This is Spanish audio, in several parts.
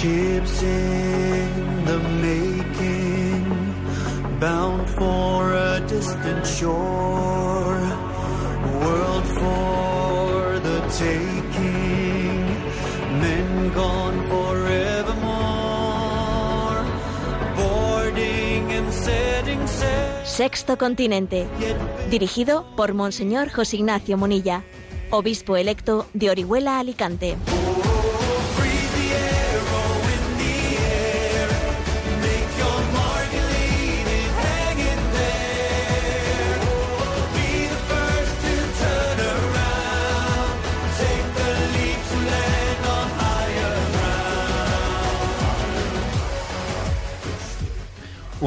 Ships in the making, bound for a distant shore, world for the taking, men gone forevermore, boarding and setting sail. Sexto Continente, dirigido por Monseñor José Ignacio Munilla, obispo electo de Orihuela, Alicante.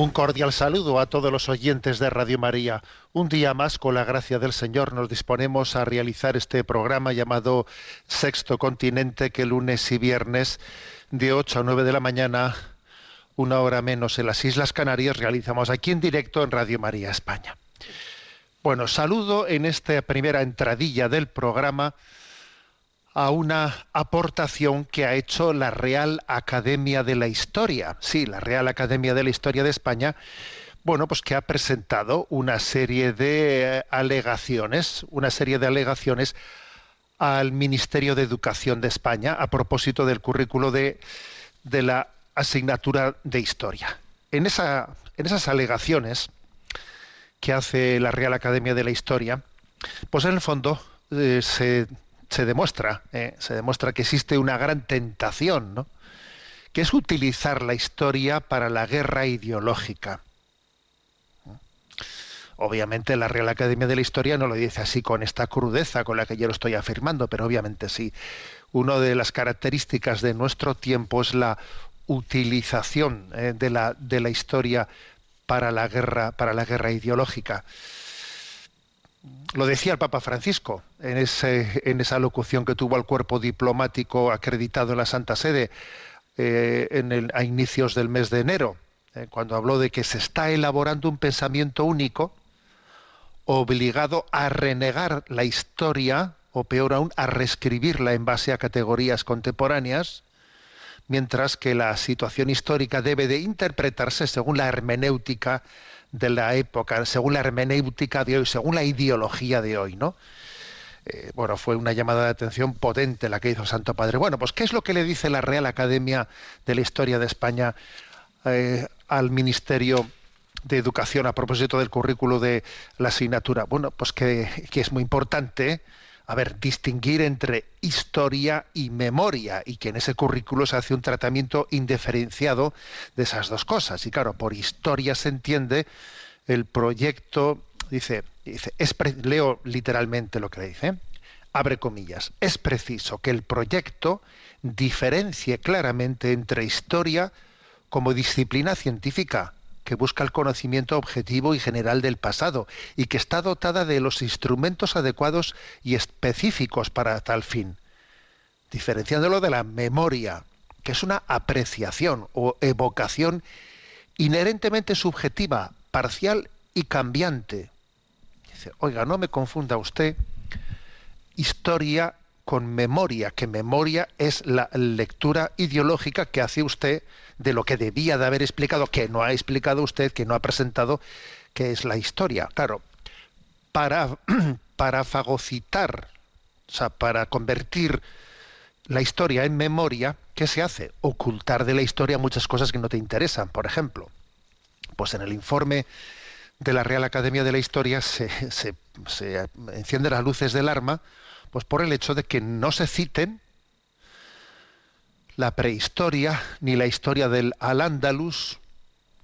Un cordial saludo a todos los oyentes de Radio María. Un día más, con la gracia del Señor, nos disponemos a realizar este programa llamado Sexto Continente, que lunes y viernes de 8 a 9 de la mañana, una hora menos en las Islas Canarias, realizamos aquí en directo en Radio María España. Bueno, saludo en esta primera entradilla del programa a una aportación que ha hecho la Real Academia de la Historia. Sí, la Real Academia de la Historia de España, bueno, pues que ha presentado una serie de eh, alegaciones, una serie de alegaciones al Ministerio de Educación de España a propósito del currículo de, de la asignatura de Historia. En, esa, en esas alegaciones que hace la Real Academia de la Historia, pues en el fondo eh, se se demuestra, eh, se demuestra que existe una gran tentación, ¿no? que es utilizar la historia para la guerra ideológica. Obviamente la Real Academia de la Historia no lo dice así con esta crudeza con la que yo lo estoy afirmando, pero obviamente sí. Una de las características de nuestro tiempo es la utilización eh, de, la, de la historia para la guerra, para la guerra ideológica lo decía el Papa Francisco en, ese, en esa locución que tuvo al cuerpo diplomático acreditado en la Santa Sede eh, a inicios del mes de enero, eh, cuando habló de que se está elaborando un pensamiento único obligado a renegar la historia, o peor aún, a reescribirla en base a categorías contemporáneas, mientras que la situación histórica debe de interpretarse según la hermenéutica de la época, según la hermenéutica de hoy, según la ideología de hoy, ¿no? Eh, bueno, fue una llamada de atención potente la que hizo Santo Padre. Bueno, pues ¿qué es lo que le dice la Real Academia de la Historia de España eh, al Ministerio de Educación a propósito del currículo de la asignatura? Bueno, pues que, que es muy importante a ver, distinguir entre historia y memoria y que en ese currículo se hace un tratamiento indiferenciado de esas dos cosas. Y claro, por historia se entiende el proyecto, dice, dice es leo literalmente lo que le dice, abre comillas, es preciso que el proyecto diferencie claramente entre historia como disciplina científica que busca el conocimiento objetivo y general del pasado y que está dotada de los instrumentos adecuados y específicos para tal fin, diferenciándolo de la memoria, que es una apreciación o evocación inherentemente subjetiva, parcial y cambiante. Dice, oiga, no me confunda usted historia con memoria, que memoria es la lectura ideológica que hace usted de lo que debía de haber explicado, que no ha explicado usted, que no ha presentado, que es la historia. Claro, para, para fagocitar, o sea, para convertir la historia en memoria, ¿qué se hace? Ocultar de la historia muchas cosas que no te interesan. Por ejemplo, pues en el informe de la Real Academia de la Historia se, se, las luces del arma pues por el hecho de que no se citen la prehistoria, ni la historia del Al-Ándalus,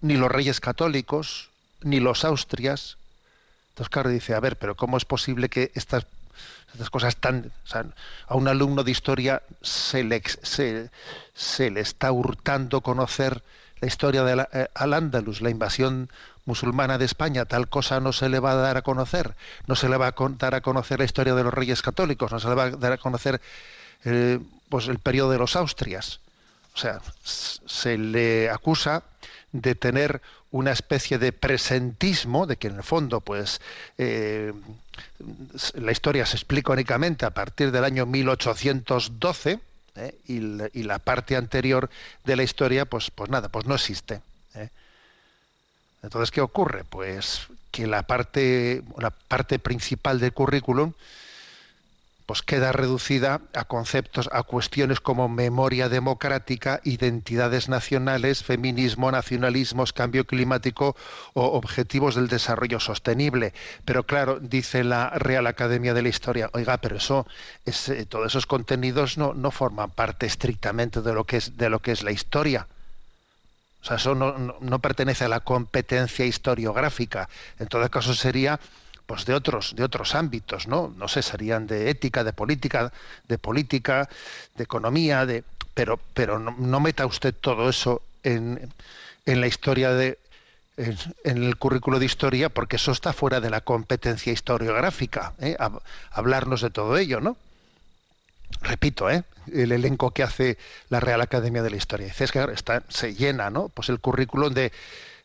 ni los reyes católicos, ni los Austrias. Entonces, claro, dice, a ver, pero ¿cómo es posible que estas, estas cosas tan... A un alumno de historia se le, se, se le está hurtando conocer la historia del eh, Al-Ándalus, la invasión musulmana de España, tal cosa no se le va a dar a conocer, no se le va a dar a conocer la historia de los reyes católicos, no se le va a dar a conocer eh, pues el periodo de los Austrias. O sea, se le acusa de tener una especie de presentismo, de que en el fondo, pues, eh, la historia se explica únicamente a partir del año 1812, ¿eh? y, la, parte anterior de la historia, pues, pues nada, pues no existe. Entonces, ¿qué ocurre? Pues que la parte, la parte principal del currículum pues queda reducida a conceptos, a cuestiones como memoria democrática, identidades nacionales, feminismo, nacionalismos, cambio climático o objetivos del desarrollo sostenible. Pero claro, dice la Real Academia de la Historia, oiga, pero eso, es, todos esos contenidos no, forman parte estrictamente de lo que es, de lo que es la historia. O sea, eso no, no pertenece a la competencia historiográfica. En todo caso sería pues de otros de otros ámbitos no no sé serían de ética de política de política de economía de pero pero no, meta usted todo eso en, en la historia de en, el currículo de historia porque eso está fuera de la competencia historiográfica ¿eh? hablarnos de todo ello no repito ¿eh? el elenco que hace la Real Academia de la Historia dice es que está se llena no pues el currículum de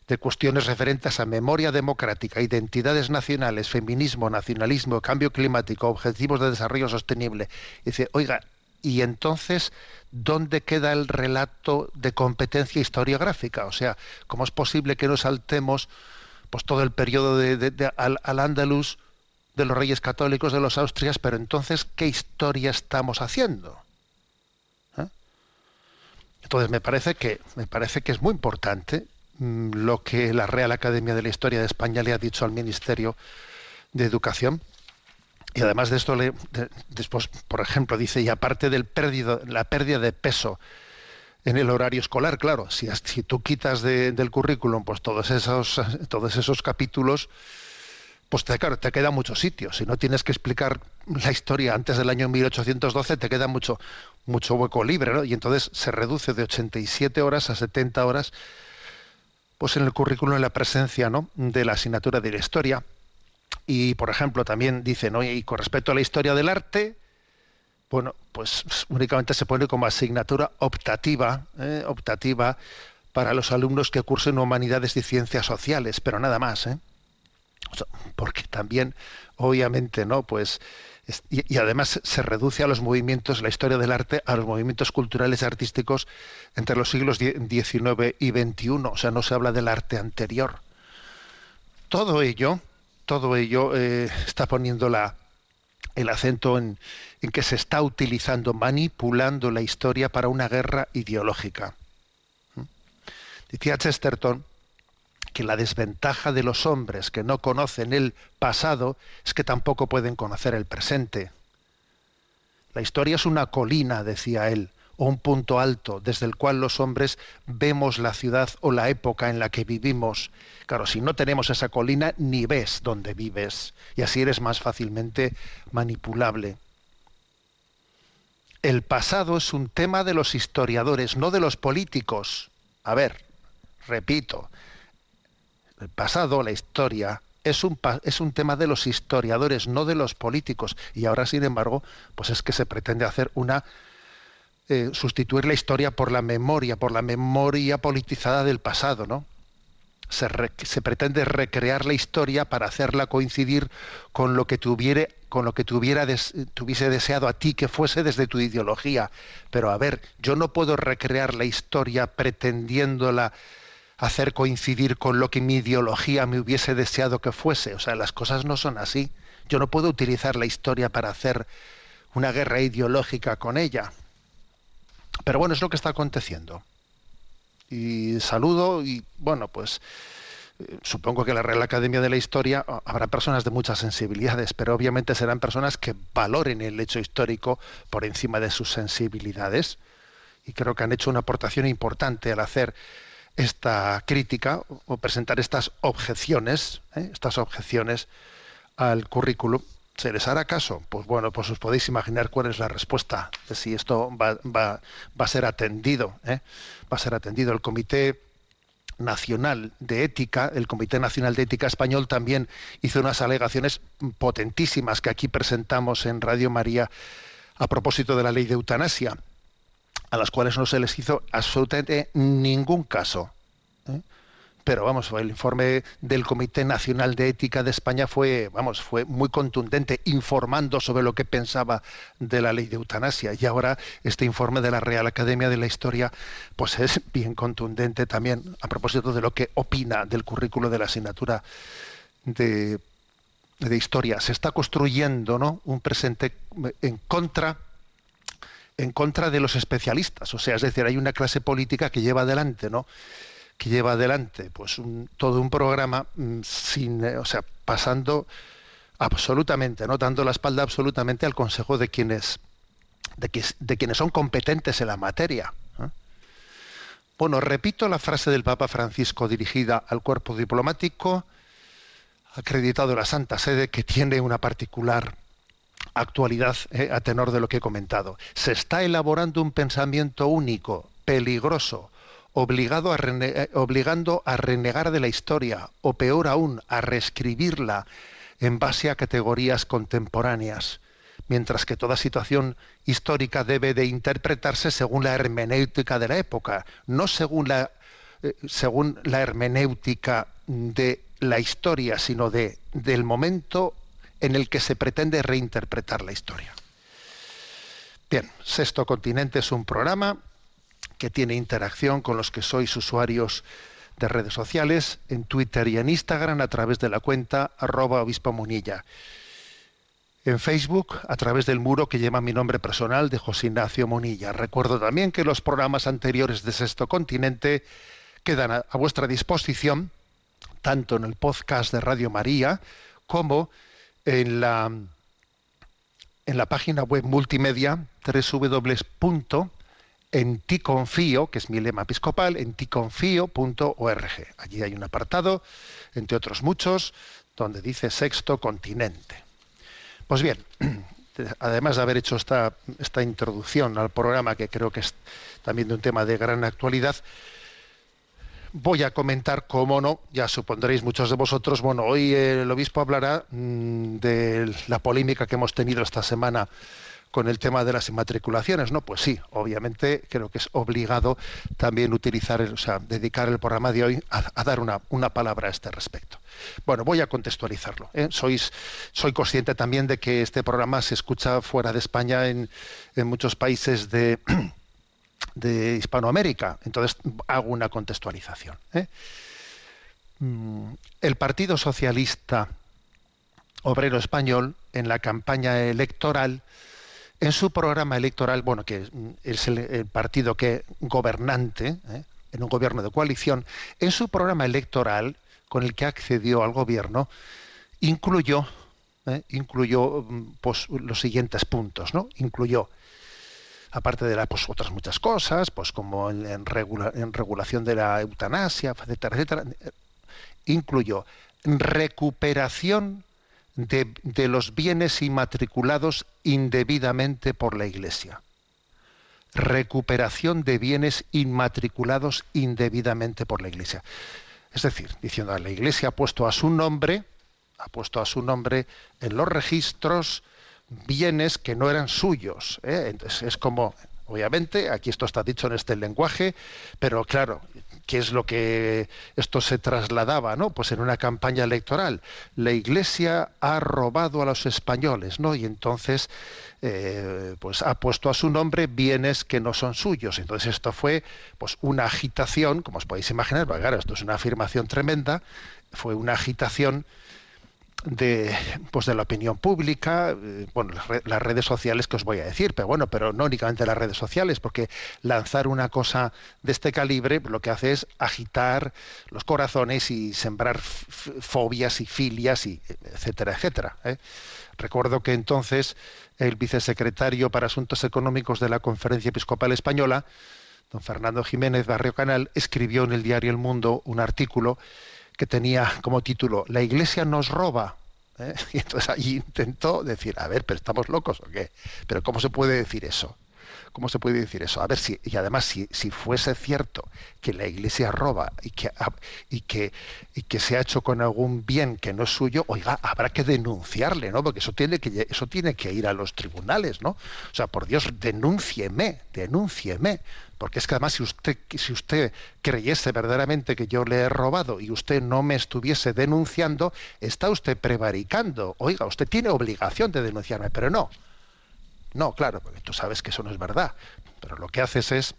de cuestiones referentes a memoria democrática, identidades nacionales, feminismo, nacionalismo, cambio climático, objetivos de desarrollo sostenible. Y dice, oiga, ¿y entonces dónde queda el relato de competencia historiográfica? O sea, ¿cómo es posible que nos saltemos pues, todo el periodo de, al, al Andalus, de los reyes católicos, de los austrias, pero entonces, ¿qué historia estamos haciendo? ¿Eh? Entonces me parece que me parece que es muy importante lo que la Real Academia de la Historia de España le ha dicho al Ministerio de Educación. Y además de esto, le, de, después, por ejemplo, dice, y aparte perdido, la pérdida de peso en el horario escolar, claro, si, si tú quitas de, del currículum pues todos esos, todos esos capítulos, pues te, claro, te queda mucho sitio. Si no tienes que explicar la historia antes del año 1812, te queda mucho, mucho hueco libre, ¿no? Y entonces se reduce de 87 horas a 70 horas pues en el currículum la presencia ¿no? de la asignatura de la historia. Y, por ejemplo, también dicen, ¿no? y con respecto a la historia del arte, bueno, pues únicamente se pone como asignatura optativa, ¿eh? optativa para los alumnos que cursen humanidades y ciencias sociales, pero nada más, ¿eh? Porque también, obviamente, ¿no? Pues y, además se reduce a los movimientos, la historia del arte, a los movimientos culturales y artísticos entre los siglos XIX y XXI. O sea, no se habla del arte anterior. Todo ello, todo ello eh, está poniendo el acento en, en que se está utilizando, manipulando la historia para una guerra ideológica. ¿Mm? Decía Chesterton que la desventaja de los hombres que no conocen el pasado es que tampoco pueden conocer el presente. La historia es una colina, decía él, o un punto alto desde el cual los hombres vemos la ciudad o la época en la que vivimos. Claro, si no tenemos esa colina, ni ves dónde vives, y así eres más fácilmente manipulable. El pasado es un tema de los historiadores, no de los políticos. A ver, repito, el pasado, la historia, es un, es un tema de los historiadores, no de los políticos. Y ahora, sin embargo, pues es que se pretende hacer una eh, sustituir la historia por la memoria, por la memoria politizada del pasado, ¿no? Se, se, pretende recrear la historia para hacerla coincidir con lo que tuviera, con lo que tuviera tuviese deseado a ti que fuese desde tu ideología. Pero a ver, yo no puedo recrear la historia pretendiéndola hacer coincidir con lo que mi ideología me hubiese deseado que fuese. O sea, las cosas no son así. Yo no puedo utilizar la historia para hacer una guerra ideológica con ella. Pero bueno, es lo que está aconteciendo. Y saludo y bueno, pues eh, supongo que la Real Academia de la Historia habrá personas de muchas sensibilidades, pero obviamente serán personas que valoren el hecho histórico por encima de sus sensibilidades. Y creo que han hecho una aportación importante al hacer esta crítica o presentar estas objeciones, ¿eh? estas objeciones al currículum. ¿Se les hará caso? Pues bueno, pues os podéis imaginar cuál es la respuesta de si esto va, va, va a ser atendido. ¿eh? Va a ser atendido. El Comité Nacional de Ética, el Comité Nacional de Ética Español también hizo unas alegaciones potentísimas que aquí presentamos en Radio María a propósito de la ley de eutanasia a las cuales no se les hizo absolutamente ningún caso. ¿eh? pero vamos, el informe del Comité Nacional de Ética de España fue, vamos, fue muy contundente, informando sobre lo que pensaba de la ley de eutanasia. Y ahora este informe de la Real Academia de la Historia, pues es bien contundente también a propósito de lo que opina del currículo de la asignatura de, de historia. Se está construyendo, ¿no? Un presente en contra en contra de los especialistas, o sea, es decir, hay una clase política que lleva adelante, ¿no? que lleva adelante pues todo un programa mm, sin eh, o sea pasando absolutamente no dando la espalda absolutamente al consejo de quienes de, de quienes son competentes en la materia bueno repito la frase del Papa Francisco dirigida al cuerpo diplomático acreditado en la Santa Sede que tiene una particular actualidad eh, a tenor de lo que he comentado. Se está elaborando un pensamiento único peligroso obligado eh, obligando a renegar de la historia, o peor aún, a reescribirla en base a categorías contemporáneas, mientras que toda situación histórica debe de interpretarse según la hermenéutica de la época, no según la, eh, según la hermenéutica de la historia, sino de, del momento en el que se pretende reinterpretar la historia. Bien, Sexto Continente es un programa que tiene interacción con los que sois usuarios de redes sociales, en Twitter y en Instagram a través de la cuenta arroba obispo munilla. En Facebook a través del muro que lleva mi nombre personal de José Ignacio Monilla. Recuerdo también que los programas anteriores de Sexto Continente quedan a, a vuestra disposición tanto en el podcast de Radio María como en la, en la página web multimedia www en ti confío, que es mi lema episcopal, en ticonfío.org. Allí hay un apartado, entre otros muchos, donde dice sexto continente. Pues bien, además de haber hecho esta, esta introducción al programa, que creo que es también de un tema de gran actualidad, voy a comentar, cómo no, ya supondréis muchos de vosotros, bueno, hoy el obispo hablará mmm, de la polémica que hemos tenido esta semana con el tema de las inmatriculaciones, ¿no? Pues sí, obviamente creo que es obligado también utilizar, o sea, dedicar el programa de hoy a, dar una, una, palabra a este respecto. Bueno, voy a contextualizarlo. ¿eh? Sois, soy consciente también de que este programa se escucha fuera de España en, en muchos países de, de Hispanoamérica, entonces hago una contextualización. ¿eh? Mm, el Partido Socialista Obrero Español, en la campaña electoral, en su programa electoral, bueno, que es el, partido que gobernante, ¿eh? en un gobierno de coalición, en su programa electoral con el que accedió al gobierno, incluyó, ¿eh? incluyó pues, los siguientes puntos, ¿no? Incluyó, aparte de la, pues, otras muchas cosas, pues como en, en, regula, en regulación de la eutanasia, etcétera, etcétera, incluyó recuperación de, de, los bienes inmatriculados indebidamente por la Iglesia. Recuperación de bienes inmatriculados indebidamente por la Iglesia. Es decir, diciendo, la Iglesia ha puesto a su nombre, ha puesto a su nombre en los registros bienes que no eran suyos. ¿eh? Entonces es como, obviamente, aquí esto está dicho en este lenguaje, pero claro, ¿Qué es lo que esto se trasladaba, ¿no? Pues en una campaña electoral. La Iglesia ha robado a los españoles, ¿no? Y entonces, eh, pues ha puesto a su nombre bienes que no son suyos. Entonces esto fue, pues, una agitación, como os podéis imaginar, claro, esto es una afirmación tremenda, fue una agitación de pues de la opinión pública eh, bueno las, redes sociales que os voy a decir pero bueno pero no únicamente las redes sociales porque lanzar una cosa de este calibre lo que hace es agitar los corazones y sembrar fobias y filias y etcétera etcétera ¿eh? recuerdo que entonces el vicesecretario para asuntos económicos de la conferencia episcopal española don Fernando Jiménez Barrio Canal escribió en el diario El Mundo un artículo que tenía como título La Iglesia nos roba. ¿eh? Y entonces allí intentó decir, a ver, pero estamos locos o qué. Pero ¿cómo se puede decir eso? ¿Cómo se puede decir eso? A ver si, y además, si, si fuese cierto que la iglesia roba y que, y, que, y que se ha hecho con algún bien que no es suyo, oiga, habrá que denunciarle, ¿no? Porque eso tiene que, eso tiene que ir a los tribunales, ¿no? O sea, por Dios, denúncieme, denúncieme porque es que además si usted, si usted creyese verdaderamente que yo le he robado y usted no me estuviese denunciando, está usted prevaricando. Oiga, usted tiene obligación de denunciarme, pero no. No, claro, porque tú sabes que eso no es verdad. Pero lo que haces es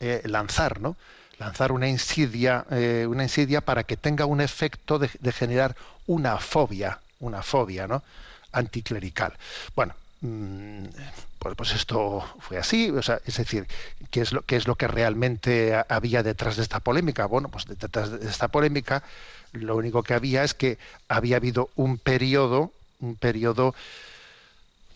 eh, lanzar, ¿no? Lanzar una insidia, eh, una insidia para que tenga un efecto de, generar una fobia, una fobia, ¿no? Anticlerical. Bueno, mm, pues, pues esto fue así, o sea, es decir, ¿qué es lo, es lo que realmente ha- había detrás de esta polémica? Bueno, pues detrás de esta polémica lo único que había es que había habido un periodo, un periodo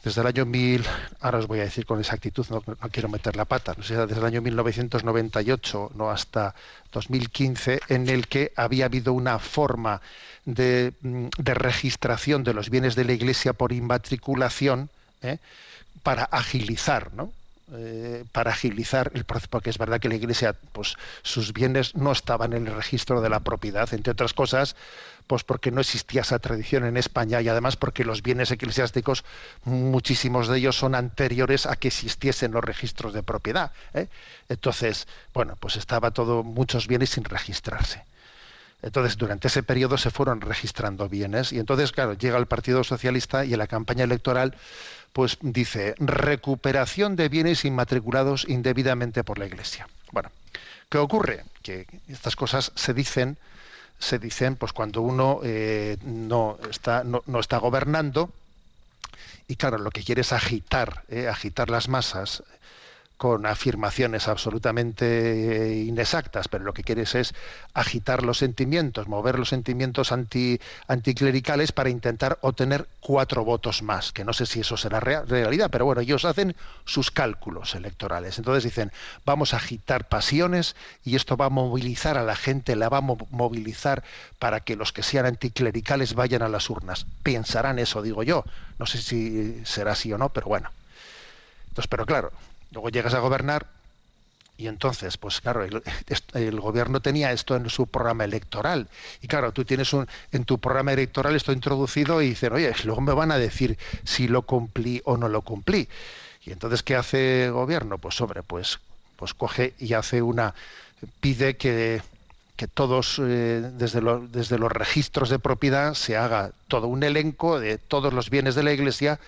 desde el año 1000, ahora os voy a decir con exactitud, no, quiero meter la pata, no sé, desde el año 1998 no hasta 2015, en el que había habido una forma de, mm, de registración de los bienes de la Iglesia por inmatriculación ¿eh? para agilizar, ¿no? Eh, para agilizar el proceso, porque es verdad que la Iglesia, pues sus bienes no estaban en el registro de la propiedad, entre otras cosas, pues porque no existía esa tradición en España y además porque los bienes eclesiásticos, muchísimos de ellos son anteriores a que existiesen los registros de propiedad. ¿eh? Entonces, bueno, pues estaba todo, muchos bienes sin registrarse. Entonces, durante ese periodo se fueron registrando bienes y entonces, claro, llega el Partido Socialista y en la campaña electoral, pues dice recuperación de bienes inmatriculados indebidamente por la Iglesia. Bueno, ¿qué ocurre? Que estas cosas se dicen, se dicen, pues cuando uno eh, no está no, no está gobernando y claro, lo que quiere es agitar, eh, agitar las masas con afirmaciones absolutamente eh, inexactas, pero lo que quieres es agitar los sentimientos, mover los sentimientos anti, anticlericales para intentar obtener cuatro votos más, que no sé si eso será rea- realidad, pero bueno, ellos hacen sus cálculos electorales. Entonces dicen, vamos a agitar pasiones y esto va a movilizar a la gente, la va a mo- movilizar para que los que sean anticlericales vayan a las urnas. Pensarán eso, digo yo. No sé si será así o no, pero bueno. Entonces, pero claro, luego llegas a gobernar y entonces, pues claro, el, gobierno tenía esto en su programa electoral. Y claro, tú tienes un, en tu programa electoral esto introducido y dicen, oye, luego me van a decir si lo cumplí o no lo cumplí. Y entonces, ¿qué hace el gobierno? Pues sobre, pues, pues coge y hace una, pide que, que todos, eh, desde, desde los registros de propiedad, se haga todo un elenco de todos los bienes de la Iglesia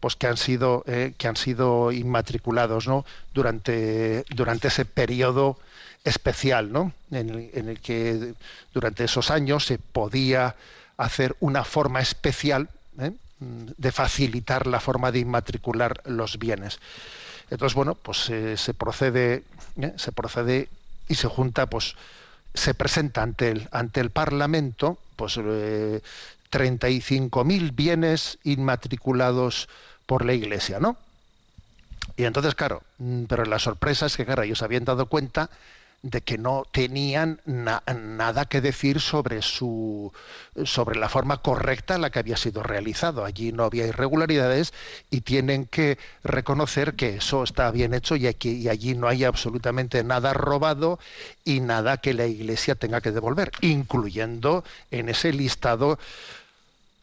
pues que han sido eh, que han sido inmatriculados ¿no? durante durante ese periodo especial ¿no? en, el, que durante esos años se podía hacer una forma especial ¿eh? de facilitar la forma de inmatricular los bienes entonces bueno pues eh, se procede se procede y se junta pues se presenta ante el ante el parlamento pues 35.000 bienes inmatriculados por la iglesia, ¿no? Y entonces, claro, mm, pero la sorpresa es que, claro, ellos habían dado cuenta de que no tenían na- nada que decir sobre su sobre la forma correcta en la que había sido realizado. Allí no había irregularidades y tienen que reconocer que eso está bien hecho y, aquí, y allí no hay absolutamente nada robado y nada que la Iglesia tenga que devolver, incluyendo en ese listado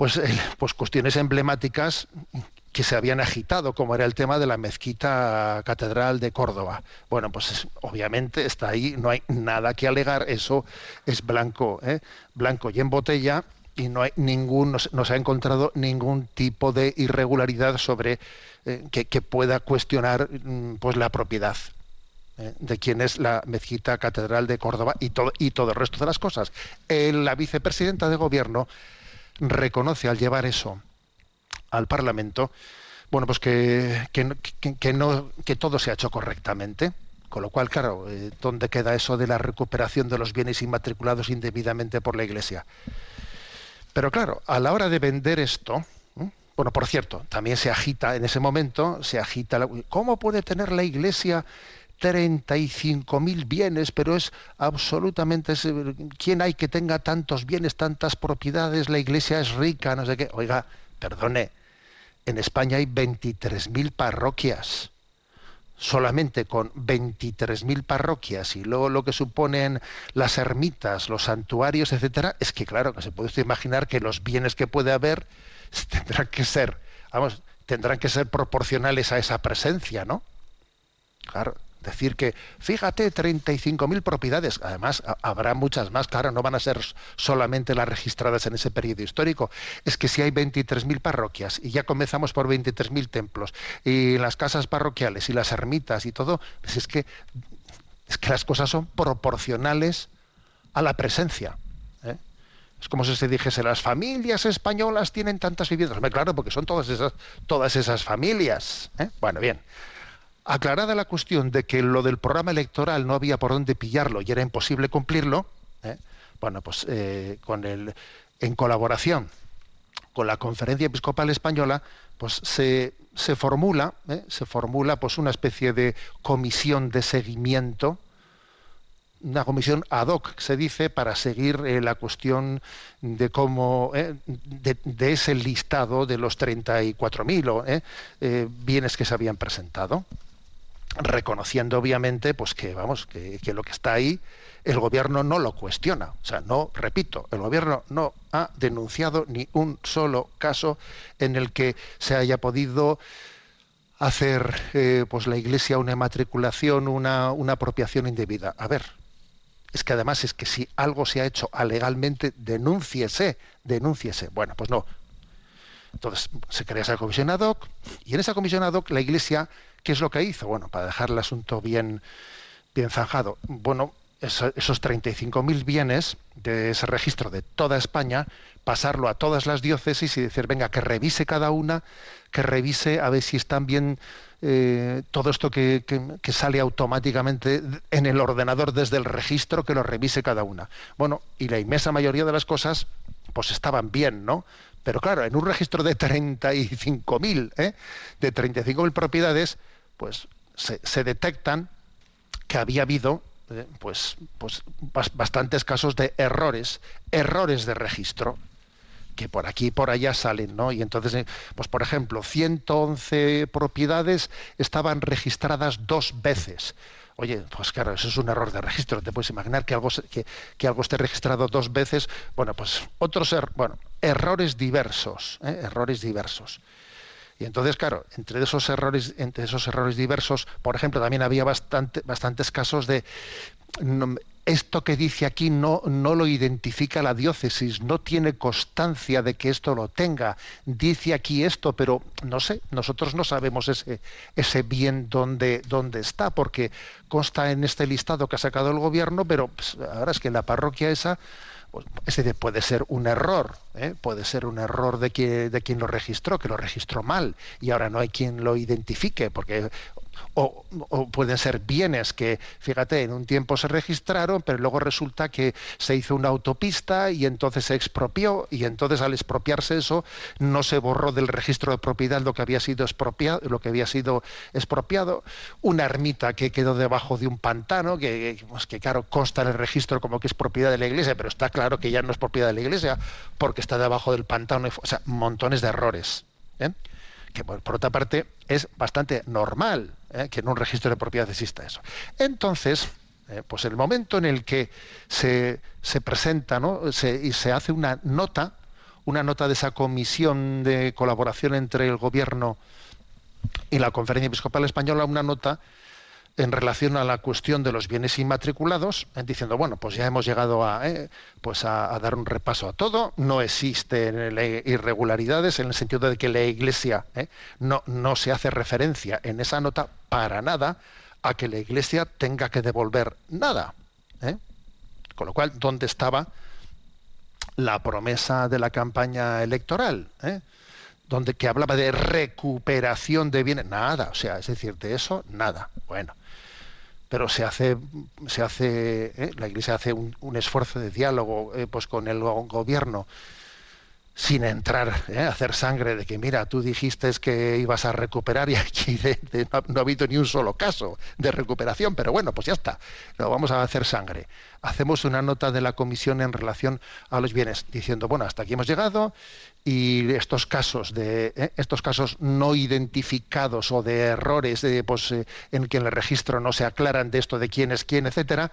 pues, pues cuestiones emblemáticas que se habían agitado, como era el tema de la mezquita catedral de Córdoba. Bueno, pues es- obviamente está ahí, no hay nada que alegar, eso es blanco, ¿eh? blanco y en botella, y no hay ningún, no se, no se ha encontrado ningún tipo de irregularidad sobre eh, que, que pueda cuestionar mm, pues la propiedad eh, de quién es la mezquita catedral de Córdoba y todo y todo el resto de las cosas. Eh, la vicepresidenta de gobierno reconoce al llevar eso al Parlamento, bueno, pues que, que, no- que- todo se ha hecho correctamente. Con lo cual, claro, eh, ¿dónde queda eso de la recuperación de los bienes inmatriculados indebidamente por la Iglesia? Pero claro, a la hora de vender esto, ¿eh? bueno, por cierto, también se agita en ese momento, se agita, la- ¿cómo puede tener la Iglesia 35.000 bienes, pero es absolutamente, ¿quién hay que tenga tantos bienes, tantas propiedades? La Iglesia es rica, no sé qué. Oiga, perdone, en España hay 23.000 parroquias solamente con 23.000 parroquias y luego lo que suponen las ermitas, los santuarios, etcétera, es que claro, que se puede usted imaginar que los bienes que puede haber tendrán que ser, vamos, tendrán que ser proporcionales a esa presencia, ¿no? Claro, Decir que, fíjate, 35.000 propiedades, además habrá muchas más, claro, no van a ser solamente las registradas en ese periodo histórico. Es que si hay 23.000 parroquias y ya comenzamos por 23.000 templos y las casas parroquiales y las ermitas y todo, pues es que, es que las cosas son proporcionales a la presencia. ¿eh? Es como si se dijese, las familias españolas tienen tantas viviendas. Claro, porque son todas esas, todas esas familias. ¿eh? Bueno, bien. Aclarada la cuestión de que lo del programa electoral no había por dónde pillarlo y era imposible cumplirlo, ¿eh? bueno, pues eh, con en colaboración con la Conferencia Episcopal Española, pues se, formula, ¿eh? se formula pues una especie de comisión de seguimiento, una comisión ad hoc, se dice, para seguir la cuestión de cómo, de, de, ese listado de los 34.000 eh, bienes que se habían presentado reconociendo obviamente pues que vamos que, lo que está ahí el gobierno no lo cuestiona. O sea no repito el gobierno no ha denunciado ni un solo caso en el que se haya podido hacer eh, pues la iglesia una matriculación una, una apropiación indebida. A ver es que además es que si algo se ha hecho alegalmente denúnciese denúnciese. Bueno pues no. Entonces se crea esa comisión ad hoc y en esa comisión ad hoc la iglesia ¿Qué es lo que hizo? Bueno, para dejar el asunto bien, bien zanjado. Bueno, esos 35.000 bienes de ese registro de toda España, pasarlo a todas las diócesis y decir, venga, que revise cada una, que revise a ver si están bien eh, todo esto que, que, sale automáticamente en el ordenador desde el registro, que lo revise cada una. Bueno, y la inmensa mayoría de las cosas, pues estaban bien, ¿no? Pero claro, en un registro de 35.000, ¿eh? de 35.000 propiedades, pues se, detectan que había habido eh, pues, pues bastantes casos de errores, errores de registro que por aquí y por allá salen, ¿no? Y entonces, eh, pues por ejemplo, 111 propiedades estaban registradas dos veces. Oye, pues claro, eso es un error de registro. Te puedes imaginar que algo, que, que algo esté registrado dos veces. Bueno, pues otros, er, bueno, errores diversos, ¿eh? errores diversos. Y entonces, claro, entre esos errores, entre esos errores diversos, por ejemplo, también había bastante, bastantes casos de esto que dice aquí no, no lo identifica la diócesis, no tiene constancia de que esto lo tenga. Dice aquí esto, pero no sé, nosotros no sabemos ese, ese bien dónde, dónde está, porque consta en este listado que ha sacado el gobierno, pero pues, ahora es que la parroquia esa pues, ese puede ser un error, ¿eh? puede ser un error de, que, de quien lo registró, que lo registró mal y ahora no hay quien lo identifique, porque o, pueden ser bienes que, fíjate, en un tiempo se registraron, pero luego resulta que se hizo una autopista y entonces se expropió y entonces al expropiarse eso no se borró del registro de propiedad lo que había sido expropiado, lo que había sido expropiado, una ermita que quedó debajo de un pantano que, pues que claro consta en el registro como que es propiedad de la iglesia, pero está claro que ya no es propiedad de la iglesia porque está debajo del pantano, o sea, montones de errores. ¿eh? Que por, otra parte es bastante normal ¿eh? que en un registro de propiedad exista eso. Entonces, eh, pues el momento en el que se, se presenta ¿no? se, y se hace una nota, una nota de esa comisión de colaboración entre el gobierno y la Conferencia Episcopal Española, una nota en relación a la cuestión de los bienes inmatriculados, diciendo, bueno, pues ya hemos llegado a, eh, pues a, dar un repaso a todo, no existen irregularidades en el sentido de que la Iglesia eh, no, no se hace referencia en esa nota para nada a que la Iglesia tenga que devolver nada. Eh. Con lo cual, ¿dónde estaba la promesa de la campaña electoral? donde que hablaba de recuperación de bienes, nada, o sea, es decir, de eso, nada. Bueno, pero se hace, se hace ¿eh? la Iglesia hace un, esfuerzo de diálogo eh, pues con el gobierno sin entrar ¿eh? a hacer sangre de que mira tú dijiste que ibas a recuperar y aquí no, ha habido ni un solo caso de recuperación pero bueno pues ya está lo vamos a hacer sangre hacemos una nota de la comisión en relación a los bienes diciendo bueno hasta aquí hemos llegado y estos casos de ¿eh? estos casos no identificados o de errores de, pues, eh, en que en el registro no se aclaran de esto de quién es quién etcétera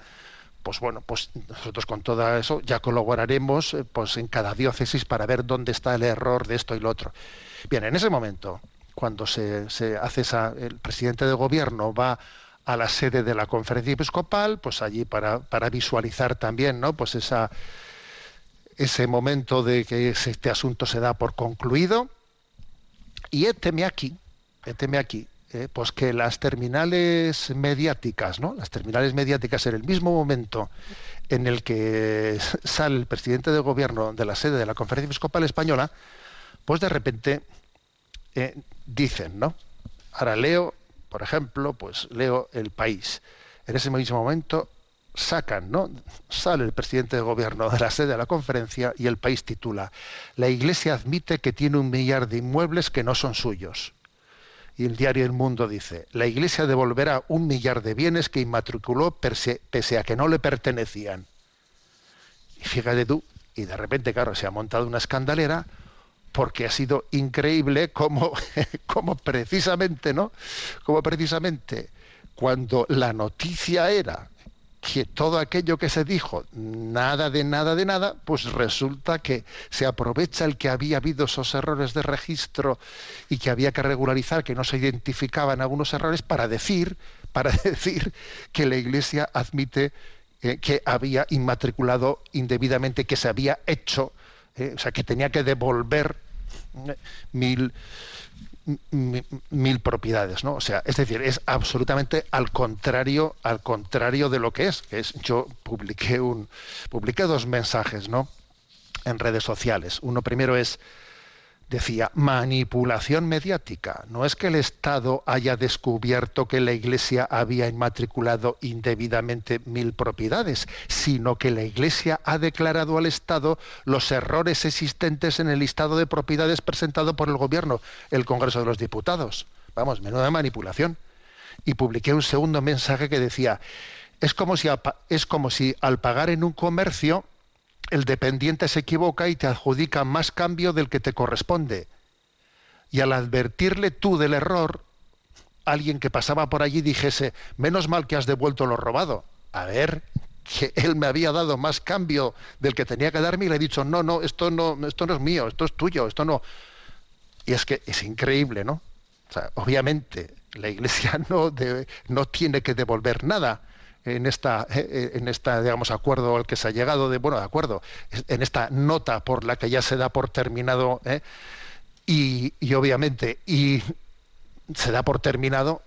pues bueno pues nosotros con todo eso ya colaboraremos eh, pues en cada diócesis para ver dónde está el error de esto y lo otro bien en ese momento cuando se, se hace esa el presidente de gobierno va a la sede de la conferencia episcopal, pues allí para, para visualizar también, ¿no? Pues esa, ese momento de que este asunto se da por concluido. Y éteme aquí, éteme aquí, eh, pues que las terminales mediáticas, ¿no? Las terminales mediáticas en el mismo momento en el que sale el presidente del gobierno de la sede de la Conferencia Episcopal Española, pues de repente eh, dicen, ¿no? Ahora leo, por ejemplo, pues leo El País. En ese mismo momento sacan, ¿no? Sale el presidente del gobierno de la sede de la conferencia y el país titula La Iglesia admite que tiene un millar de inmuebles que no son suyos. Y el diario El Mundo dice, la Iglesia devolverá un millar de bienes que inmatriculó pese, a que no le pertenecían. Y fíjate tú, y de repente, claro, se ha montado una escandalera porque ha sido increíble como, como precisamente, ¿no? Como precisamente cuando la noticia era que todo aquello que se dijo, nada de nada de nada, pues resulta que se aprovecha el que había habido esos errores de registro y que había que regularizar, que no se identificaban algunos errores para decir, para decir que la Iglesia admite eh, que había inmatriculado indebidamente, que se había hecho, eh, o sea, que tenía que devolver eh, mil mil propiedades, ¿no? O sea, es decir, es absolutamente al contrario, al contrario de lo que es, que es yo publiqué un publiqué dos mensajes, ¿no? en redes sociales. Uno primero es decía, manipulación mediática. No es que el Estado haya descubierto que la Iglesia había inmatriculado indebidamente mil propiedades, sino que la Iglesia ha declarado al Estado los errores existentes en el listado de propiedades presentado por el Gobierno, el Congreso de los Diputados. Vamos, menuda manipulación. Y publiqué un segundo mensaje que decía, es como si, es como si al pagar en un comercio el dependiente se equivoca y te adjudica más cambio del que te corresponde. Y al advertirle tú del error, alguien que pasaba por allí dijese, menos mal que has devuelto lo robado. A ver, que él me había dado más cambio del que tenía que darme y le he dicho, no, no, esto no, esto no es mío, esto es tuyo, esto no. Y es que es increíble, ¿no? O sea, obviamente la Iglesia no, no tiene que devolver nada, en esta, eh, eh, en esta digamos, acuerdo al que se ha llegado, de, bueno, de acuerdo, en esta nota por la que ya se da por terminado, ¿eh? y, y obviamente, y se da por terminado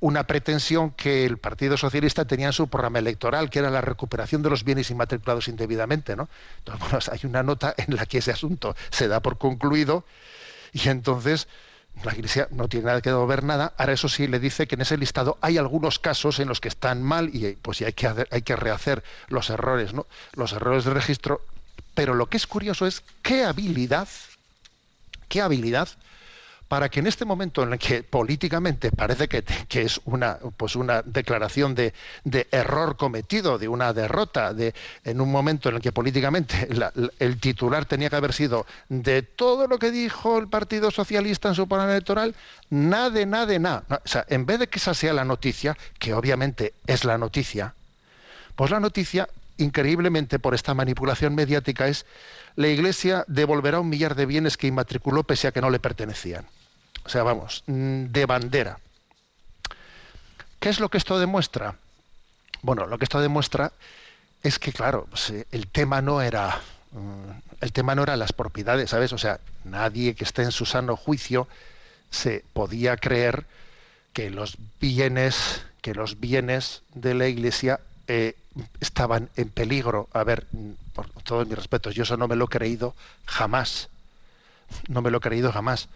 una pretensión que el Partido Socialista tenía en su programa electoral, que era la recuperación de los bienes inmatriculados indebidamente. ¿no? Entonces, bueno, hay una nota en la que ese asunto se da por concluido y entonces la Iglesia no tiene nada que devolver nada. Ahora eso sí le dice que en ese listado hay algunos casos en los que están mal y pues hay que hay que rehacer los errores, ¿no? Los errores de registro. Pero lo que es curioso es qué habilidad, qué habilidad para que en este momento en el que políticamente parece que, es una, pues una declaración de, error cometido, de una derrota, de, en un momento en el que políticamente el titular tenía que haber sido de todo lo que dijo el Partido Socialista en su programa electoral, nada, nada, nada. O sea, en vez de que esa sea la noticia, que obviamente es la noticia, pues la noticia, increíblemente por esta manipulación mediática, es la Iglesia devolverá un millar de bienes que inmatriculó pese a que no le pertenecían. O sea, vamos, mm, de bandera. ¿Qué es lo que esto demuestra? Bueno, lo que esto demuestra es que, claro, pues, eh, el tema no era mm, el tema no era las propiedades, ¿sabes? O sea, nadie que esté en su sano juicio se podía creer que los bienes, que los bienes de la Iglesia eh, estaban en peligro. A ver, mm, por todos mis respetos, yo eso no me lo he creído jamás. No me lo he creído jamás.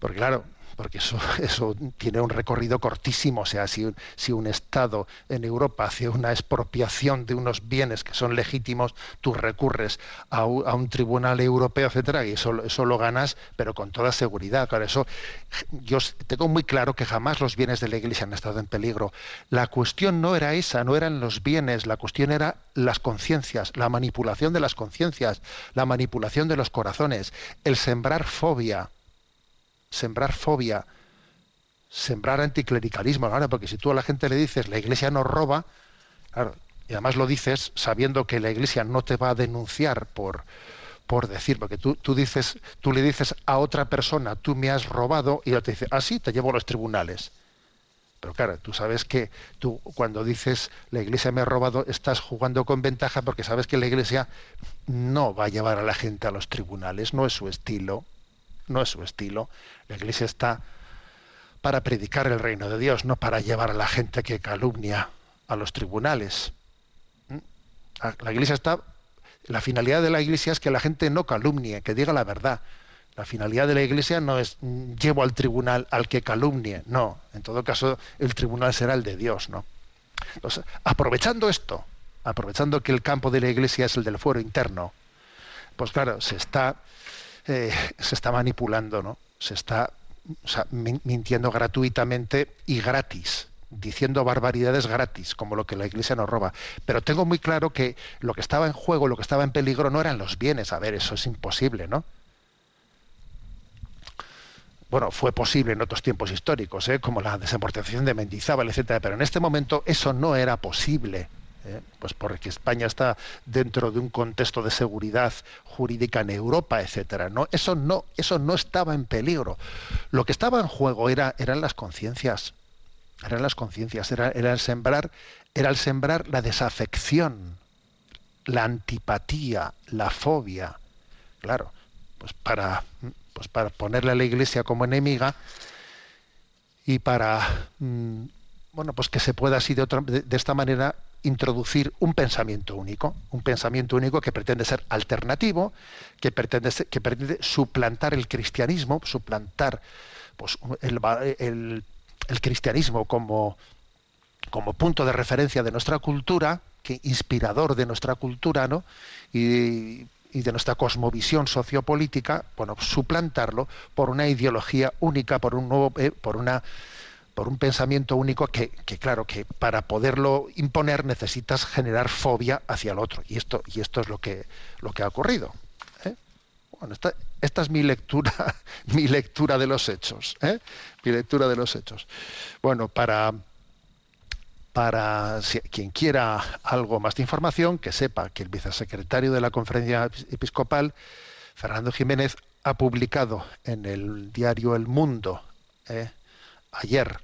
Porque claro, porque eso, eso tiene un recorrido cortísimo. O sea, si, si, un Estado en Europa hace una expropiación de unos bienes que son legítimos, tú recurres a un, tribunal europeo, etcétera, y eso, eso, lo ganas, pero con toda seguridad. Claro, eso yo tengo muy claro que jamás los bienes de la Iglesia han estado en peligro. La cuestión no era esa, no eran los bienes, la cuestión era las conciencias, la manipulación de las conciencias, la manipulación de los corazones, el sembrar fobia sembrar fobia, sembrar anticlericalismo, claro, porque si tú a la gente le dices la iglesia nos roba, claro, y además lo dices sabiendo que la iglesia no te va a denunciar por, por decir, porque tú, tú, dices, tú le dices a otra persona, tú me has robado, y ella te dice, ah, sí, te llevo a los tribunales. Pero claro, tú sabes que tú cuando dices la iglesia me ha robado, estás jugando con ventaja porque sabes que la iglesia no va a llevar a la gente a los tribunales, no es su estilo, no es su estilo. La iglesia está para predicar el reino de Dios, no para llevar a la gente que calumnia a los tribunales. ¿Mm? La iglesia está, la finalidad de la iglesia es que la gente no calumnie, que diga la verdad. La finalidad de la Iglesia no es mm, llevo al tribunal al que calumnie, no. En todo caso, el tribunal será el de Dios, ¿no? Entonces, aprovechando esto, aprovechando que el campo de la Iglesia es el del fuero interno, pues claro, se está, eh, se está manipulando, ¿no? Se está mintiendo gratuitamente y gratis, diciendo barbaridades gratis, como lo que la Iglesia nos roba. Pero tengo muy claro que lo que estaba en juego, lo que estaba en peligro, no eran los bienes. A ver, eso es imposible, ¿no? bueno, fue posible en otros tiempos históricos, ¿eh? como la desamortización de Mendizábal, etcétera, pero en este momento eso no era posible. ¿Eh? Pues porque España está dentro de un contexto de seguridad jurídica en Europa, etcétera. No, eso no, eso no estaba en peligro. Lo que estaba en juego era, eran las conciencias, eran las conciencias, era, era el sembrar, era el sembrar la desafección, la antipatía, la fobia. Claro, pues para pues para ponerle a la Iglesia como enemiga y para mm, bueno pues que se pueda así de, otra, de, esta manera introducir un pensamiento único, un pensamiento único que pretende ser alternativo, que pretende, que pretende suplantar el cristianismo, suplantar pues, el, el, el cristianismo como, como punto de referencia de nuestra cultura, que inspirador de nuestra cultura, ¿no? Y y de nuestra cosmovisión sociopolítica, bueno, suplantarlo por una ideología única, por un nuevo, eh, por una por un pensamiento único que, claro que para poderlo imponer necesitas generar fobia hacia el otro y esto y esto es lo que lo que ha ocurrido ¿eh? bueno esta, esta, es mi lectura mi lectura de los hechos ¿eh? mi lectura de los hechos bueno para para quien quiera algo más de información, que sepa que el vicesecretario de la Conferencia Episcopal, Fernando Jiménez, ha publicado en el diario El Mundo eh, ayer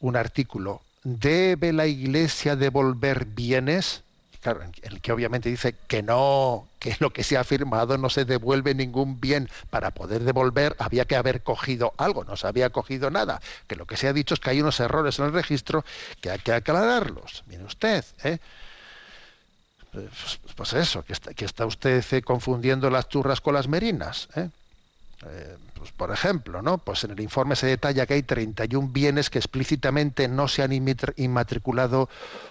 un artículo. ¿Debe la Iglesia devolver bienes? claro, en el que obviamente dice que no, que lo que se ha firmado no se devuelve ningún bien. Para poder devolver había que haber cogido algo, no se había cogido nada. Que lo que se ha dicho es que hay unos errores en el registro que hay que aclararlos. Mire usted, ¿eh? Pues, pues, eso, que está, que está usted eh, confundiendo las churras con las merinas. ¿eh? Eh, pues por ejemplo, ¿no? Pues en el informe se detalla que hay 31 bienes que explícitamente no se han inmatriculado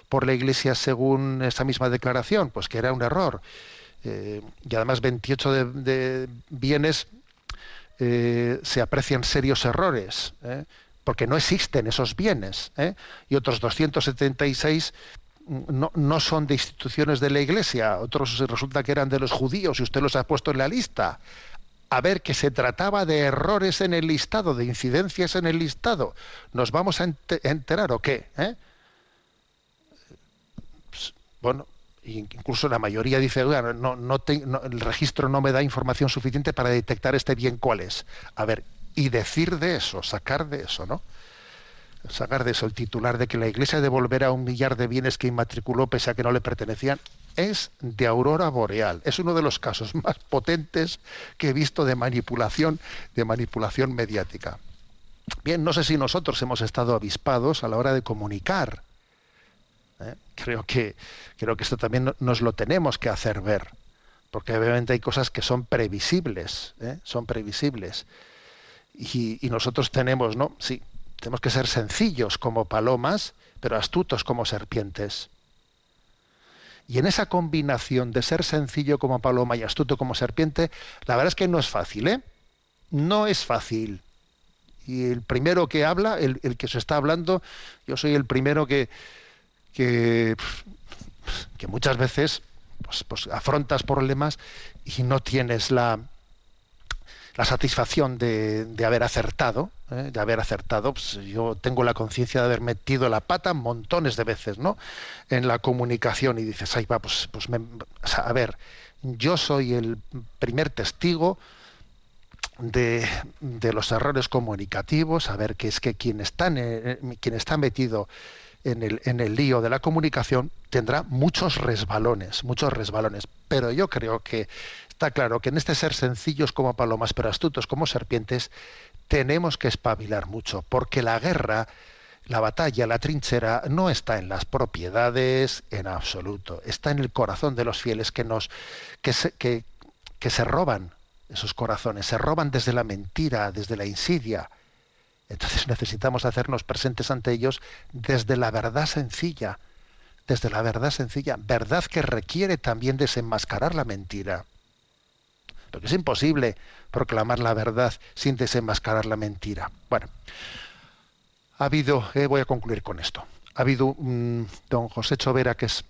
por la Iglesia según esa misma declaración, pues que era un error. Eh, y además 28 de, bienes eh, se aprecian serios errores, porque no existen esos bienes, y otros 276 no, no, son de instituciones de la Iglesia, otros resulta que eran de los judíos y usted los ha puesto en la lista a ver que se trataba de errores en el listado, de incidencias en el listado. ¿Nos vamos a enterar o qué? ¿Eh? Pues, bueno, incluso la mayoría dice, no, no, el registro no me da información suficiente para detectar este bien cuál es. A ver, y decir de eso, sacar de eso, ¿no? Sacar de eso el titular de que la Iglesia devolverá un millar de bienes que inmatriculó pese a que no le pertenecían, es de aurora boreal. Es uno de los casos más potentes que he visto de manipulación, de manipulación mediática. Bien, no sé si nosotros hemos estado avispados a la hora de comunicar. ¿eh? Creo, que, creo que esto también nos lo tenemos que hacer ver, porque obviamente hay cosas que son previsibles, ¿eh? son previsibles. Y, y nosotros tenemos, ¿no? Sí, tenemos que ser sencillos como palomas, pero astutos como serpientes. Y en esa combinación de ser sencillo como paloma y astuto como serpiente, la verdad es que no es fácil, ¿eh? No es fácil. Y el primero que habla, el, que se está hablando, yo soy el primero que, que, que muchas veces pues, pues afrontas problemas y no tienes la, la satisfacción de, de haber acertado, ¿eh? de haber acertado, pues yo tengo la conciencia de haber metido la pata montones de veces, ¿no? En la comunicación y dices, ahí va, pues, pues a ver, yo soy el primer testigo de, los errores comunicativos, a ver que es que quien está, quien está metido en el, en el lío de la comunicación tendrá muchos resbalones, muchos resbalones. Pero yo creo que está claro que en este ser sencillos como palomas, pero astutos como serpientes, tenemos que espabilar mucho, porque la guerra, la batalla, la trinchera no está en las propiedades en absoluto, está en el corazón de los fieles que nos que se, que, que se roban esos corazones, se roban desde la mentira, desde la insidia. Entonces necesitamos hacernos presentes ante ellos desde la verdad sencilla, desde la verdad sencilla, verdad que requiere también desenmascarar la mentira. Es imposible proclamar la verdad sin desenmascarar la mentira. Bueno, ha habido, eh, voy a concluir con esto, ha habido don José Chovera, que es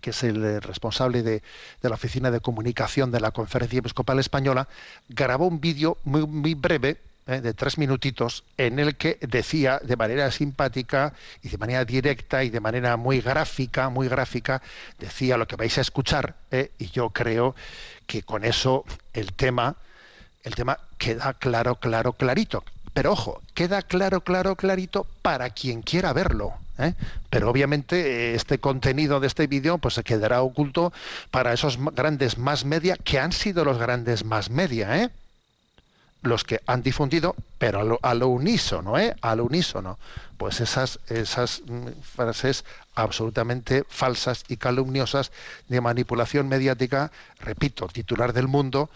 que es el responsable de, la oficina de comunicación de la Conferencia Episcopal Española, grabó un vídeo muy, muy breve, eh, de tres minutitos, en el que decía de manera simpática y de manera directa y de manera muy gráfica, muy gráfica, decía lo que vais a escuchar, eh, y yo creo que con eso el tema, el tema queda claro, claro, clarito. Pero ojo, queda claro, claro, clarito para quien quiera verlo. ¿eh? Pero obviamente eh, este contenido de este vídeo pues se quedará oculto para esos grandes más media que han sido los grandes más media, ¿eh? Los que han difundido, pero a lo, unísono, ¿eh? a lo unísono, pues esas, esas mm, frases absolutamente falsas y calumniosas de manipulación mediática, repito, titular del mundo,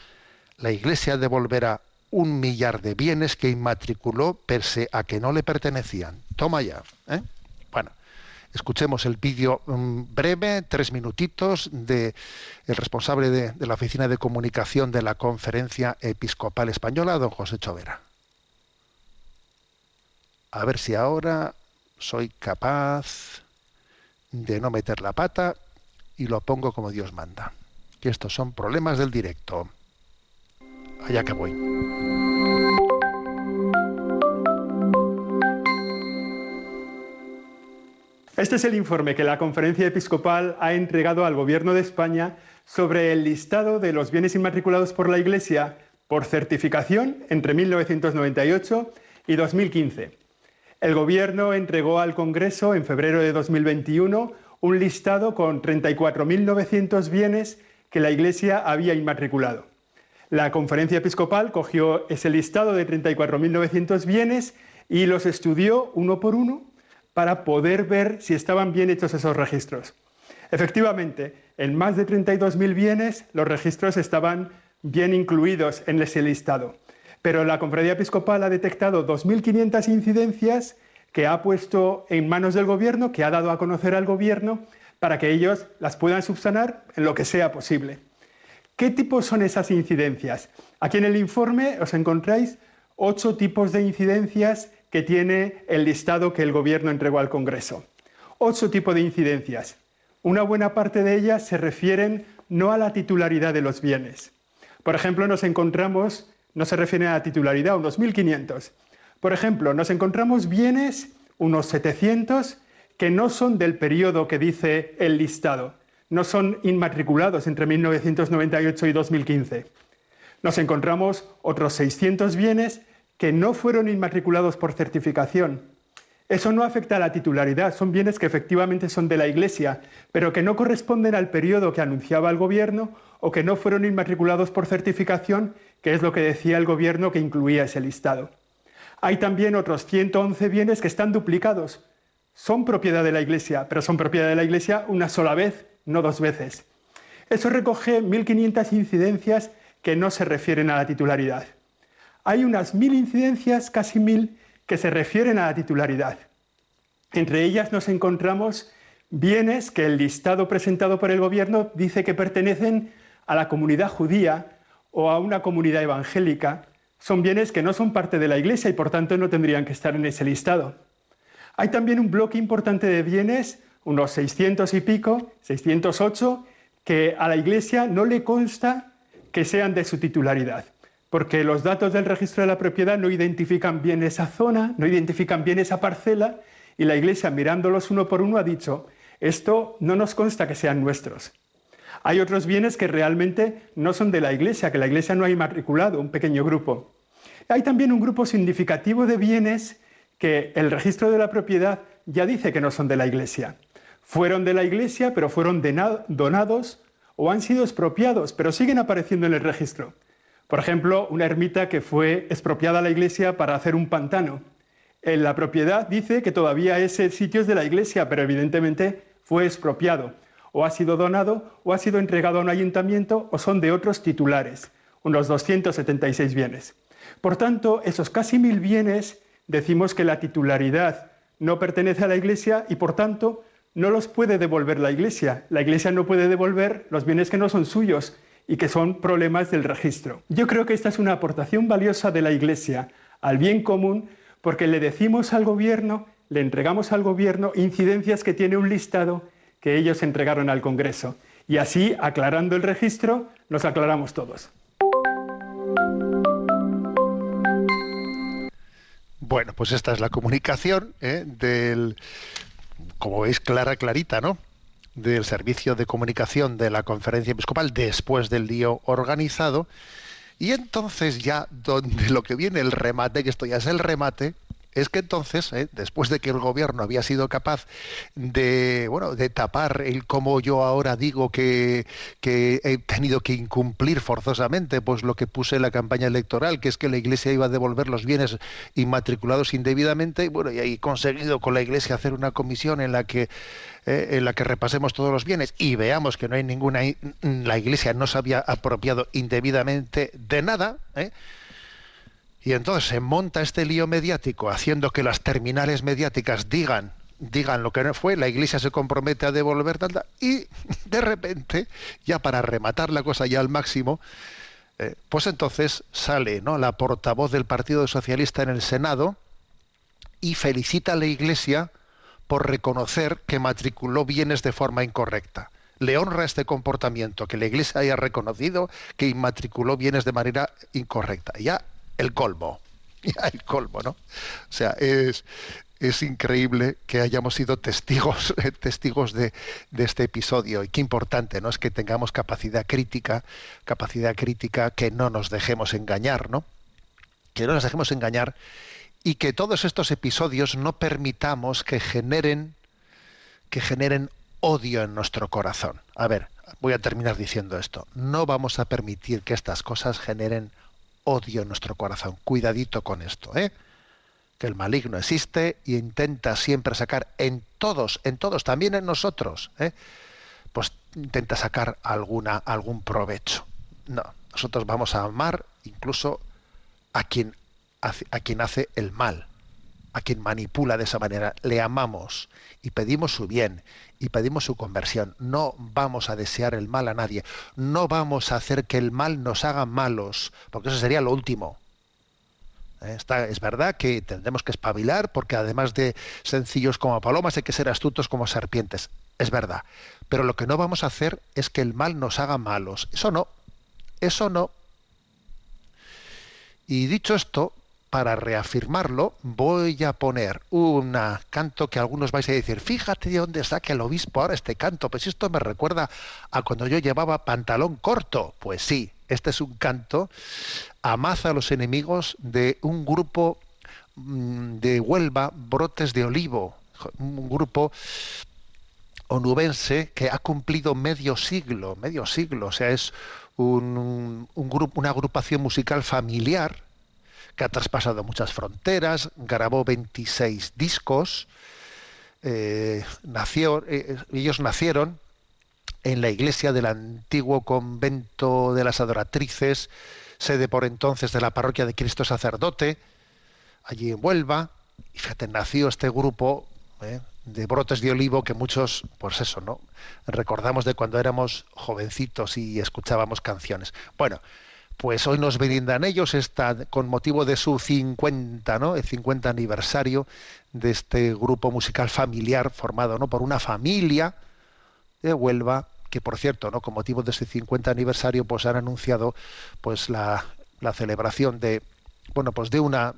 la Iglesia devolverá un millar de bienes que inmatriculó pese a que no le pertenecían. Toma ya. ¿eh? Bueno, escuchemos el vídeo mm, breve, tres minutitos, de el responsable de, la Oficina de Comunicación de la Conferencia Episcopal Española, don José Chovera. A ver si ahora soy capaz de no meter la pata y lo pongo como Dios manda. Que estos son problemas del directo. Allá que voy. Este es el informe que la Conferencia Episcopal ha entregado al Gobierno de España sobre el listado de los bienes inmatriculados por la Iglesia por certificación entre 1998 y 2015. El Gobierno entregó al Congreso en febrero de 2021 un listado con 34.900 bienes que la Iglesia había inmatriculado. La Conferencia Episcopal cogió ese listado de 34.900 bienes y los estudió uno por uno para poder ver si estaban bien hechos esos registros. Efectivamente, en más de 32.000 bienes los registros estaban bien incluidos en ese listado, pero la Conferencia Episcopal ha detectado 2.500 incidencias que ha puesto en manos del gobierno, que ha dado a conocer al gobierno, para que ellos las puedan subsanar en lo que sea posible. ¿Qué tipos son esas incidencias? Aquí en el informe os encontráis ocho tipos de incidencias que tiene el listado que el Gobierno entregó al Congreso. Ocho tipos de incidencias. Una buena parte de ellas se refieren no a la titularidad de los bienes. Por ejemplo, nos encontramos, no se refiere a la titularidad, unos 1.500. Por ejemplo, nos encontramos bienes, unos 700, que no son del periodo que dice el listado, no son inmatriculados entre 1998 y 2015. Nos encontramos otros 600 bienes que no fueron inmatriculados por certificación. Eso no afecta a la titularidad, son bienes que efectivamente son de la Iglesia, pero que no corresponden al periodo que anunciaba el Gobierno o que no fueron inmatriculados por certificación, que es lo que decía el Gobierno que incluía ese listado. Hay también otros 111 bienes que están duplicados. Son propiedad de la Iglesia, pero son propiedad de la Iglesia una sola vez, no dos veces. Eso recoge 1.500 incidencias que no se refieren a la titularidad hay unas mil incidencias, casi mil, que se refieren a la titularidad. Entre ellas nos encontramos bienes que el listado presentado por el gobierno dice que pertenecen a la comunidad judía o a una comunidad evangélica. Son bienes que no son parte de la Iglesia y por tanto no tendrían que estar en ese listado. Hay también un bloque importante de bienes, unos 600 y pico, 608, que a la Iglesia no le consta que sean de su titularidad porque los datos del registro de la propiedad no identifican bien esa zona, no identifican bien esa parcela, y la Iglesia, mirándolos uno por uno, ha dicho, esto no nos consta que sean nuestros. Hay otros bienes que realmente no son de la Iglesia, que la Iglesia no ha inmatriculado, un pequeño grupo. Hay también un grupo significativo de bienes que el registro de la propiedad ya dice que no son de la Iglesia. Fueron de la Iglesia, pero fueron donados o han sido expropiados, pero siguen apareciendo en el registro. Por ejemplo, una ermita que fue expropiada a la Iglesia para hacer un pantano. En la propiedad dice que todavía ese sitio es de la Iglesia, pero evidentemente fue expropiado. O ha sido donado, o ha sido entregado a un ayuntamiento, o son de otros titulares, unos 276 bienes. Por tanto, esos casi mil bienes decimos que la titularidad no pertenece a la Iglesia y por tanto no los puede devolver la Iglesia. La Iglesia no puede devolver los bienes que no son suyos y que son problemas del registro. Yo creo que esta es una aportación valiosa de la Iglesia al bien común porque le decimos al gobierno, le entregamos al gobierno incidencias que tiene un listado que ellos entregaron al Congreso. Y así, aclarando el registro, nos aclaramos todos. Bueno, pues esta es la comunicación ¿eh? del, como veis, clara, clarita, ¿no? Del servicio de comunicación de la conferencia episcopal después del lío organizado. Y entonces ya donde lo que viene el remate, que esto ya es el remate, es que entonces, ¿eh? después de que el gobierno había sido capaz de, bueno, de tapar el como yo ahora digo que, que, he tenido que incumplir forzosamente, pues lo que puse en la campaña electoral, que es que la Iglesia iba a devolver los bienes inmatriculados indebidamente, y bueno, y he conseguido con la Iglesia hacer una comisión en la que ¿eh? en la que repasemos todos los bienes y veamos que no hay ninguna la Iglesia no se había apropiado indebidamente de nada, ¿eh? Y entonces se monta este lío mediático haciendo que las terminales mediáticas digan digan lo que no fue, la iglesia se compromete a devolver tal, y de repente, ya para rematar la cosa ya al máximo, eh, pues entonces sale ¿no? la portavoz del Partido Socialista en el Senado y felicita a la iglesia por reconocer que matriculó bienes de forma incorrecta. Le honra este comportamiento, que la iglesia haya reconocido que inmatriculó bienes de manera incorrecta. Ya el colmo. el colmo, ¿no? O sea, es, es increíble que hayamos sido testigos, testigos de, de, este episodio y qué importante, ¿no? Es que tengamos capacidad crítica, capacidad crítica, que no nos dejemos engañar, ¿no? Que no nos dejemos engañar y que todos estos episodios no permitamos que generen, que generen odio en nuestro corazón. A ver, voy a terminar diciendo esto. No vamos a permitir que estas cosas generen odio en nuestro corazón. Cuidadito con esto, ¿eh? Que el maligno existe y intenta siempre sacar en todos, en todos, también en nosotros, ¿eh? pues intenta sacar alguna, algún provecho. No, nosotros vamos a amar incluso a quien a quien hace el mal, a quien manipula de esa manera. Le amamos y pedimos su bien y pedimos su conversión. No vamos a desear el mal a nadie. No vamos a hacer que el mal nos haga malos, porque eso sería lo último. ¿Eh? es verdad que tendremos que espabilar, porque además de sencillos como palomas hay que ser astutos como serpientes. Es verdad. Pero lo que no vamos a hacer es que el mal nos haga malos. Eso no. Eso no. Y dicho esto, para reafirmarlo, voy a poner un canto que algunos vais a decir, fíjate de dónde saca el obispo ahora este canto, pues esto me recuerda a cuando yo llevaba pantalón corto. Pues sí, este es un canto, amaza a los enemigos de un grupo mm, de Huelva, Brotes de Olivo, un grupo onubense que ha cumplido medio siglo, medio siglo, o sea, es un, un grupo, una agrupación musical familiar que ha traspasado muchas fronteras, grabó 26 discos, eh, nació, eh, ellos nacieron en la iglesia del antiguo convento de las adoratrices, sede por entonces de la parroquia de Cristo Sacerdote, allí en Huelva, y fíjate, nació este grupo eh, de brotes de olivo que muchos, pues eso, ¿no? Recordamos de cuando éramos jovencitos y escuchábamos canciones. Bueno, pues hoy nos brindan ellos con motivo de su 50, ¿no? El 50 aniversario de este grupo musical familiar formado, ¿no? Por una familia de Huelva que por cierto, ¿no? Con motivo de ese 50 aniversario, pues han anunciado, pues la, la celebración de, bueno, pues de una,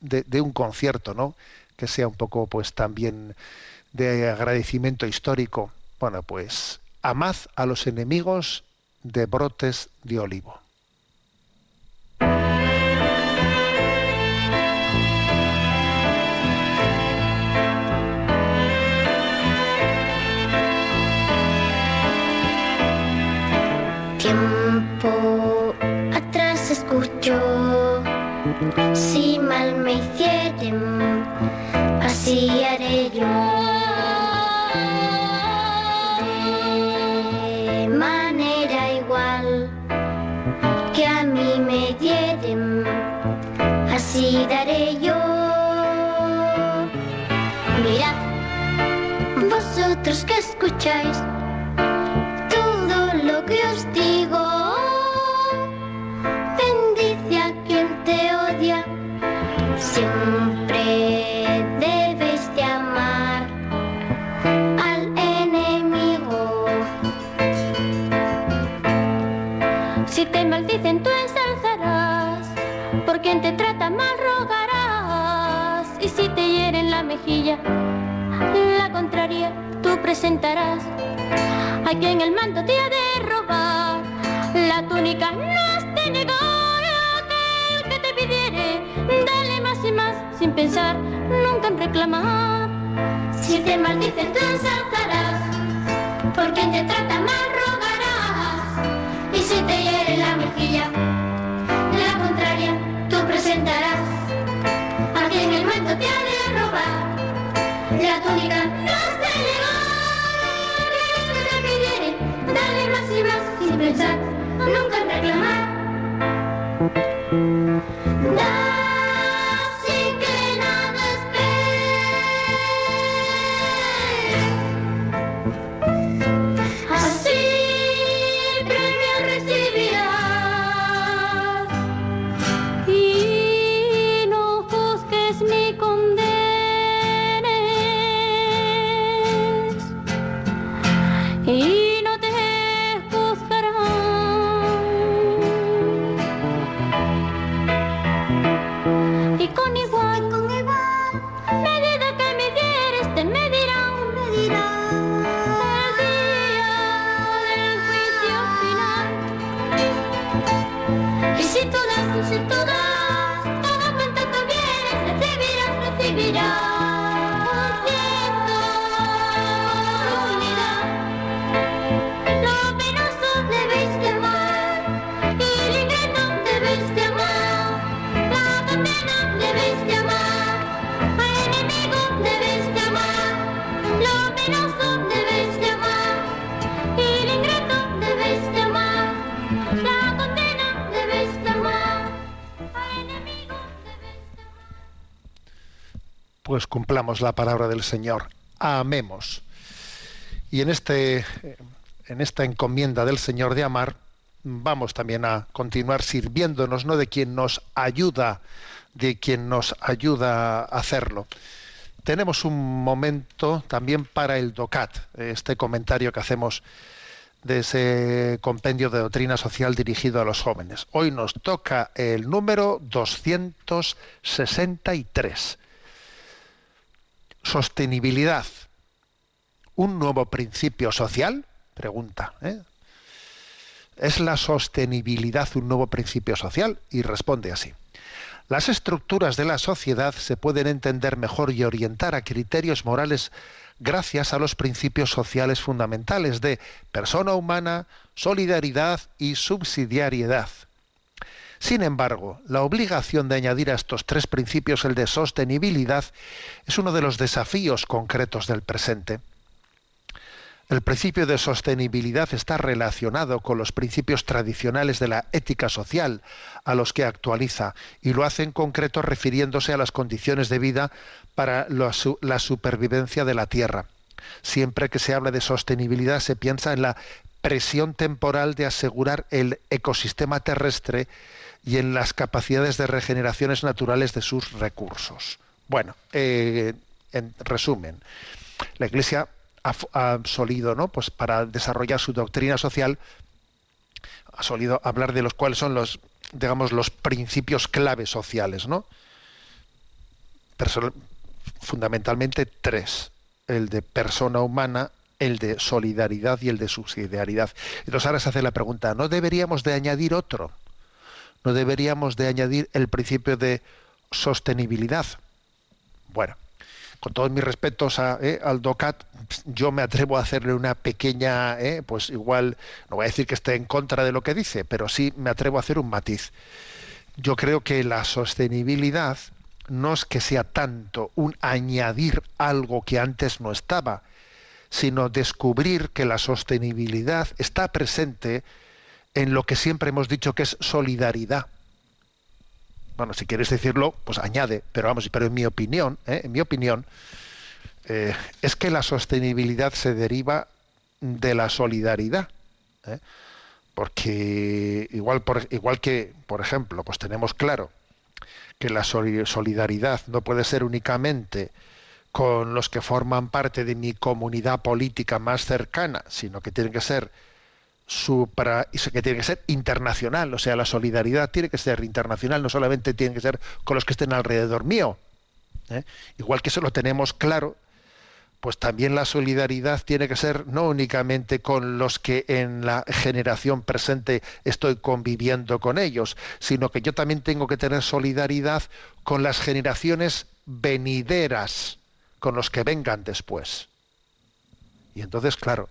de, de un concierto, ¿no? Que sea un poco, pues también de agradecimiento histórico. Bueno, pues amad a los enemigos de brotes de olivo. Tiempo atrás escucho, si mal me hicieren, así haré yo. De manera igual que a mí me dieren, así daré yo. Mirad, vosotros que escucháis presentarás. A quien el manto te ha de robar, la túnica no has de negar. Aquel que te pidiere, dale más y más, sin pensar nunca en reclamar. Si te maldicen, tú ensalzarás. Por quien te trata mal, rogarás. Y si te hiere la mejilla, la contraria tú presentarás. A quien el manto te ha de robar, la túnica nunca reclamar. La palabra del Señor. Amemos. Y en este en esta encomienda del Señor de amar, vamos también a continuar sirviéndonos no de quien nos ayuda, de quien nos ayuda a hacerlo. Tenemos un momento también para el DOCAT, este comentario que hacemos de ese compendio de doctrina social dirigido a los jóvenes. Hoy nos toca el número 263. Sostenibilidad. ¿Un nuevo principio social? Pregunta. ¿eh? ¿Es la sostenibilidad un nuevo principio social? Y responde así. Las estructuras de la sociedad se pueden entender mejor y orientar a criterios morales gracias a los principios sociales fundamentales de persona humana, solidaridad y subsidiariedad. Sin embargo, la obligación de añadir a estos tres principios el de sostenibilidad es uno de los desafíos concretos del presente. El principio de sostenibilidad está relacionado con los principios tradicionales de la ética social a los que actualiza y lo hace en concreto refiriéndose a las condiciones de vida para la, su- la supervivencia de la Tierra. Siempre que se habla de sostenibilidad se piensa en la presión temporal de asegurar el ecosistema terrestre y en las capacidades de regeneraciones naturales de sus recursos. Bueno, eh, en resumen, la Iglesia ha, solido, ¿no? Pues para desarrollar su doctrina social, ha solido hablar de los cuales son los, digamos, los principios clave sociales, ¿no? Fundamentalmente tres: el de persona humana, el de solidaridad y el de subsidiariedad. Entonces ahora se hace la pregunta, ¿no deberíamos de añadir otro? ¿No deberíamos de añadir el principio de sostenibilidad? Bueno, con todos mis respetos a, eh, al DOCAT, yo me atrevo a hacerle una pequeña, eh, pues igual, no voy a decir que esté en contra de lo que dice, pero sí me atrevo a hacer un matiz. Yo creo que la sostenibilidad no es que sea tanto un añadir algo que antes no estaba, sino descubrir que la sostenibilidad está presente en lo que siempre hemos dicho que es solidaridad. Bueno, si quieres decirlo, pues añade, pero vamos, pero en mi opinión, ¿eh? en mi opinión, eh, es que la sostenibilidad se deriva de la solidaridad. ¿eh? Porque igual, por, igual que, por ejemplo, pues tenemos claro que la soli- solidaridad no puede ser únicamente con los que forman parte de mi comunidad política más cercana, sino que tiene que ser supra, que tiene que ser internacional, o sea, la solidaridad tiene que ser internacional, no solamente tiene que ser con los que estén alrededor mío. ¿eh? Igual que eso lo tenemos claro, pues también la solidaridad tiene que ser no únicamente con los que en la generación presente estoy conviviendo con ellos, sino que yo también tengo que tener solidaridad con las generaciones venideras, con los que vengan después. Y entonces, claro,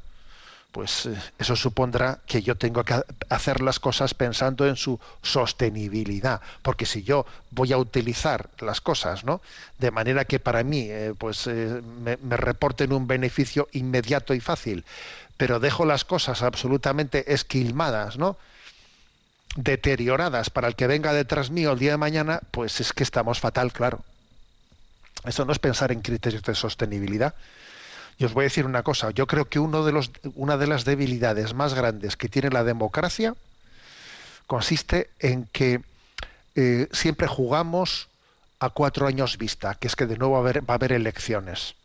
pues eh, eso supondrá que yo tengo que ha- hacer las cosas pensando en su sostenibilidad, porque si yo voy a utilizar las cosas, ¿no? De manera que para mí, eh, pues eh, me, me reporten un beneficio inmediato y fácil, pero dejo las cosas absolutamente esquilmadas, ¿no? Deterioradas para el que venga detrás mío el día de mañana, pues es que estamos fatal, claro. Eso no es pensar en criterios de sostenibilidad. Y os voy a decir una cosa, yo creo que uno de los, una de las debilidades más grandes que tiene la democracia consiste en que eh, siempre jugamos a cuatro años vista, que es que de nuevo va a haber, elecciones.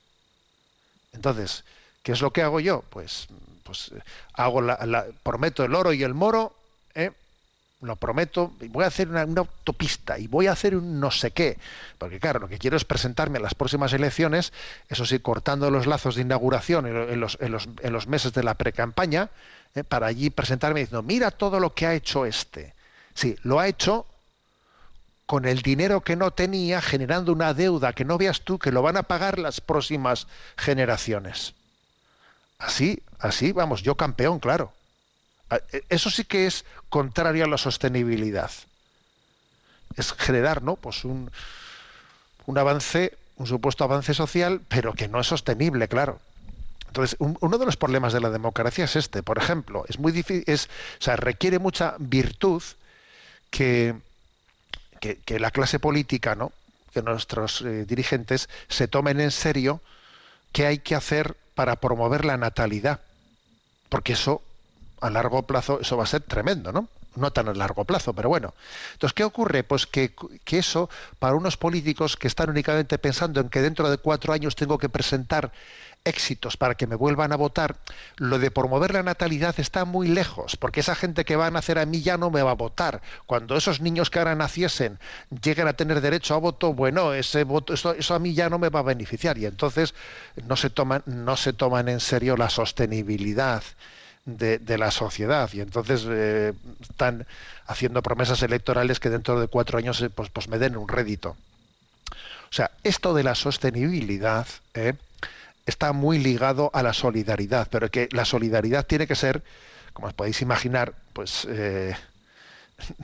Entonces, ¿qué es lo que hago yo? Pues, pues eh, hago la, la- prometo el oro y el moro, ¿eh? Lo prometo, voy a hacer una, autopista y voy a hacer un no sé qué, porque claro, lo que quiero es presentarme a las próximas elecciones, eso sí, cortando los lazos de inauguración en los, en los- en los meses de la precampaña, ¿eh? para allí presentarme diciendo, mira todo lo que ha hecho este. Sí, lo ha hecho con el dinero que no tenía, generando una deuda que no veas tú, que lo van a pagar las próximas generaciones. Así, así, vamos, yo campeón, claro. Ah, eh, Eso sí que es contrario a la sostenibilidad. Es generar, ¿no? Pues un, un avance, un supuesto avance social, pero que no es sostenible, claro. Entonces, un- uno de los problemas de la democracia es este. Por ejemplo, es muy difícil, es, o sea, requiere mucha virtud que, que, la clase política, ¿no? Que nuestros eh, dirigentes se tomen en serio qué hay que hacer para promover la natalidad. Porque eso, a largo plazo, eso va a ser tremendo, ¿no? No tan a largo plazo, pero bueno. Entonces, ¿qué ocurre? Pues que, que eso, para unos políticos que están únicamente pensando en que dentro de cuatro años tengo que presentar éxitos para que me vuelvan a votar, lo de promover la natalidad está muy lejos, porque esa gente que va a nacer a mí ya no me va a votar. Cuando esos niños que ahora naciesen lleguen a tener derecho a voto, bueno, ese voto, eso, eso a mí ya no me va a beneficiar. Y entonces no se toman, no se toman en serio la sostenibilidad de, la sociedad. Y entonces eh, están haciendo promesas electorales que dentro de cuatro años eh, pues, pues me den un rédito. O sea, esto de la sostenibilidad, ¿eh? está muy ligado a la solidaridad, pero que la solidaridad tiene que ser, como os podéis imaginar, pues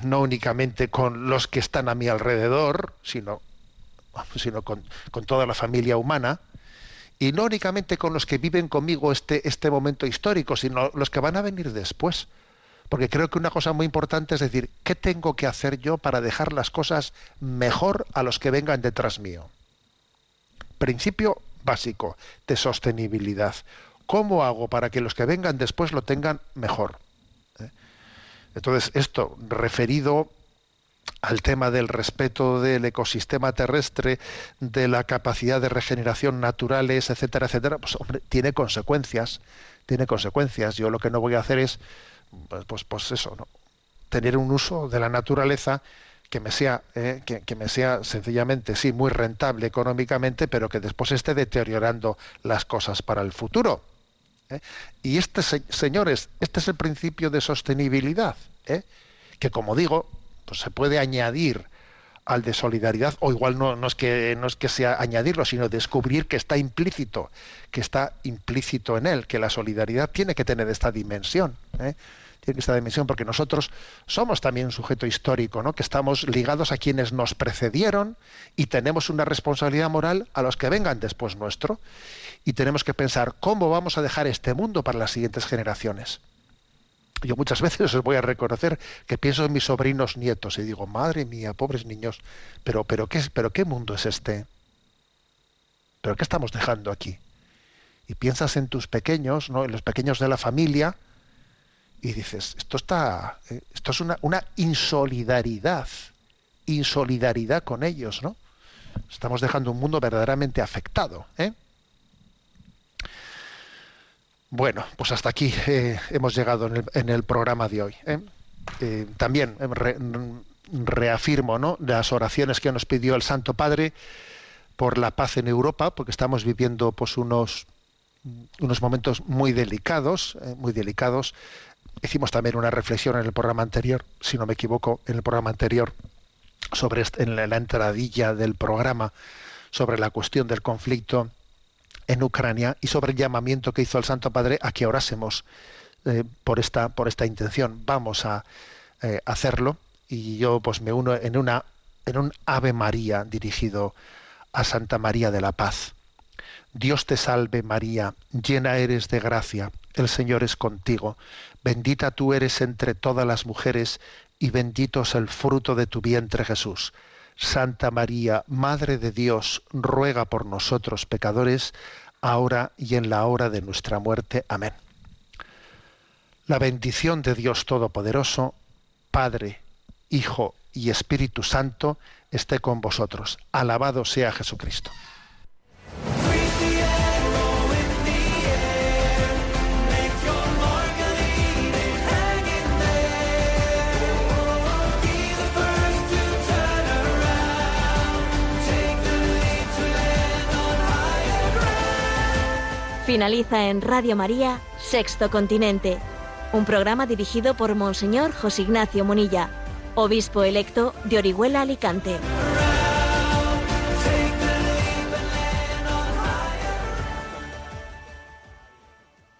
no únicamente con los que están a mi alrededor, sino, sino con toda la familia humana, y no únicamente con los que viven conmigo este, este momento histórico, sino los que van a venir después. Porque creo que una cosa muy importante es decir, ¿qué tengo que hacer yo para dejar las cosas mejor a los que vengan detrás mío? Principio básico de sostenibilidad. ¿Cómo hago para que los que vengan después lo tengan mejor? ¿Eh? Entonces, esto referido al tema del respeto del ecosistema terrestre, de la capacidad de regeneración naturales, etcétera, etcétera, pues hombre, tiene consecuencias, tiene consecuencias. Yo lo que no voy a hacer es, pues, pues, pues eso, ¿no? tener un uso de la naturaleza que me sea eh, que, me sea sencillamente sí muy rentable económicamente pero que después esté deteriorando las cosas para el futuro ¿eh? Y este, se- señores, este es el principio de sostenibilidad, ¿eh? que como digo, pues se puede añadir al de solidaridad, o igual no, es que no es que sea añadirlo, sino descubrir que está implícito, que está implícito en él, que la solidaridad tiene que tener esta dimensión. ¿eh? Tiene esta dimensión, porque nosotros somos también un sujeto histórico, ¿no? que estamos ligados a quienes nos precedieron y tenemos una responsabilidad moral a los que vengan después nuestro. Y tenemos que pensar cómo vamos a dejar este mundo para las siguientes generaciones. Yo muchas veces os voy a reconocer que pienso en mis sobrinos nietos y digo, madre mía, pobres niños, pero, pero, ¿qué, pero ¿qué mundo es este? ¿Pero qué estamos dejando aquí? Y piensas en tus pequeños, ¿no? en los pequeños de la familia, y dices, esto está, eh, esto es una, una insolidaridad, insolidaridad con ellos, ¿no? Estamos dejando un mundo verdaderamente afectado, ¿eh? Bueno, pues hasta aquí eh, hemos llegado en el, en el programa de hoy. ¿eh? Eh, también re- reafirmo ¿no? las oraciones que nos pidió el Santo Padre por la paz en Europa, porque estamos viviendo pues unos unos momentos muy delicados, muy delicados. Hicimos también una reflexión en el programa anterior, si no me equivoco, en el programa anterior sobre en la, la entradilla del programa sobre la cuestión del conflicto en Ucrania y sobre el llamamiento que hizo el Santo Padre a que orásemos eh, por esta por esta intención. Vamos a eh, hacerlo y yo pues me uno en una en un Ave María dirigido a Santa María de la Paz. Dios te salve María, llena eres de gracia, el Señor es contigo, bendita tú eres entre todas las mujeres y bendito es el fruto de tu vientre Jesús. Santa María, Madre de Dios, ruega por nosotros pecadores, ahora y en la hora de nuestra muerte. Amén. La bendición de Dios Todopoderoso, Padre, Hijo y Espíritu Santo, esté con vosotros. Alabado sea Jesucristo. Finaliza en Radio María, Sexto Continente, un programa dirigido por Monseñor José Ignacio Munilla, obispo electo de Orihuela Alicante.